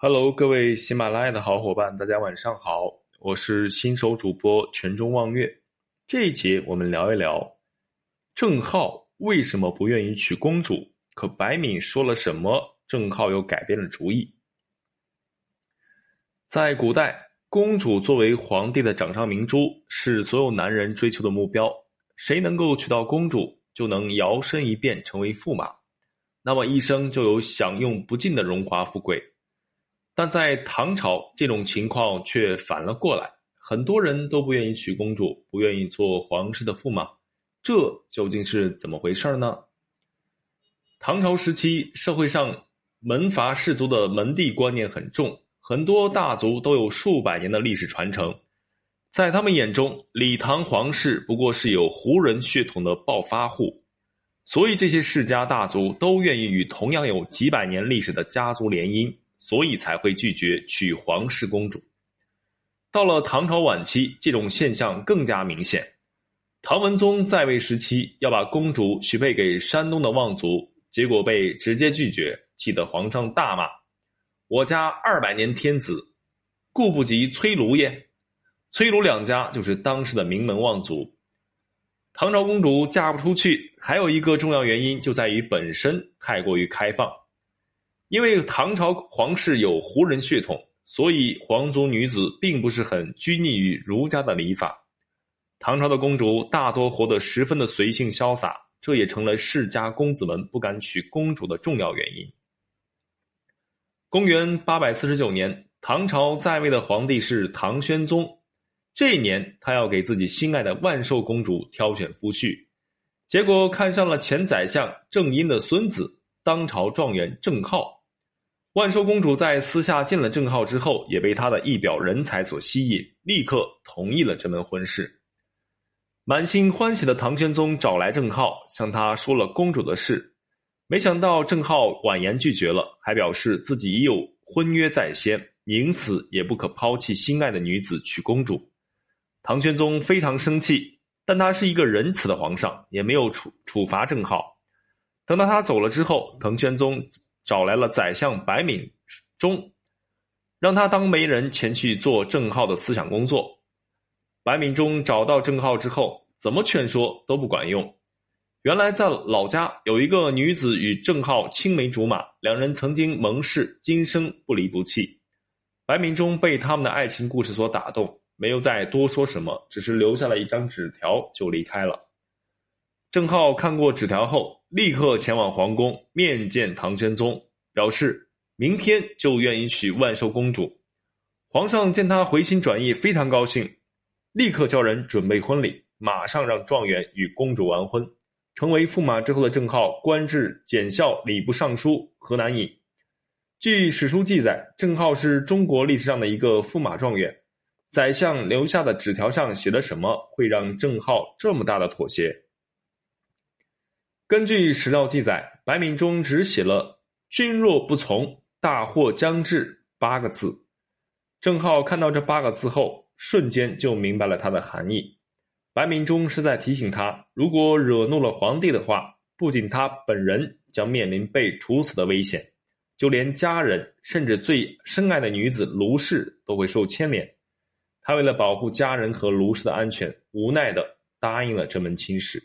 Hello，各位喜马拉雅的好伙伴，大家晚上好，我是新手主播泉中望月。这一节我们聊一聊郑浩为什么不愿意娶公主，可白敏说了什么，郑浩又改变了主意。在古代，公主作为皇帝的掌上明珠，是所有男人追求的目标。谁能够娶到公主，就能摇身一变成为驸马，那么一生就有享用不尽的荣华富贵。但在唐朝，这种情况却反了过来，很多人都不愿意娶公主，不愿意做皇室的驸马，这究竟是怎么回事呢？唐朝时期，社会上门阀士族的门第观念很重，很多大族都有数百年的历史传承，在他们眼中，李唐皇室不过是有胡人血统的暴发户，所以这些世家大族都愿意与同样有几百年历史的家族联姻。所以才会拒绝娶皇室公主。到了唐朝晚期，这种现象更加明显。唐文宗在位时期要把公主许配给山东的望族，结果被直接拒绝，气得皇上大骂：“我家二百年天子，顾不及崔卢耶？”崔卢两家就是当时的名门望族。唐朝公主嫁不出去，还有一个重要原因就在于本身太过于开放。因为唐朝皇室有胡人血统，所以皇族女子并不是很拘泥于儒家的礼法。唐朝的公主大多活得十分的随性潇洒，这也成了世家公子们不敢娶公主的重要原因。公元八百四十九年，唐朝在位的皇帝是唐宣宗。这一年，他要给自己心爱的万寿公主挑选夫婿，结果看上了前宰相郑殷的孙子，当朝状元郑浩。万寿公主在私下见了郑浩之后，也被他的一表人才所吸引，立刻同意了这门婚事。满心欢喜的唐玄宗找来郑浩，向他说了公主的事。没想到郑浩婉言拒绝了，还表示自己已有婚约在先，宁死也不可抛弃心爱的女子娶公主。唐玄宗非常生气，但他是一个仁慈的皇上，也没有处处罚郑浩。等到他走了之后，唐玄宗。找来了宰相白敏中，让他当媒人前去做郑浩的思想工作。白敏中找到郑浩之后，怎么劝说都不管用。原来在老家有一个女子与郑浩青梅竹马，两人曾经盟誓今生不离不弃。白敏中被他们的爱情故事所打动，没有再多说什么，只是留下了一张纸条就离开了。郑浩看过纸条后，立刻前往皇宫面见唐玄宗，表示明天就愿意娶万寿公主。皇上见他回心转意，非常高兴，立刻叫人准备婚礼，马上让状元与公主完婚。成为驸马之后的郑浩官至检校礼部尚书、河南尹。据史书记载，郑浩是中国历史上的一个驸马状元。宰相留下的纸条上写了什么，会让郑浩这么大的妥协？根据史料记载，白敏中只写了“君若不从，大祸将至”八个字。郑浩看到这八个字后，瞬间就明白了它的含义。白敏中是在提醒他，如果惹怒了皇帝的话，不仅他本人将面临被处死的危险，就连家人，甚至最深爱的女子卢氏都会受牵连。他为了保护家人和卢氏的安全，无奈的答应了这门亲事。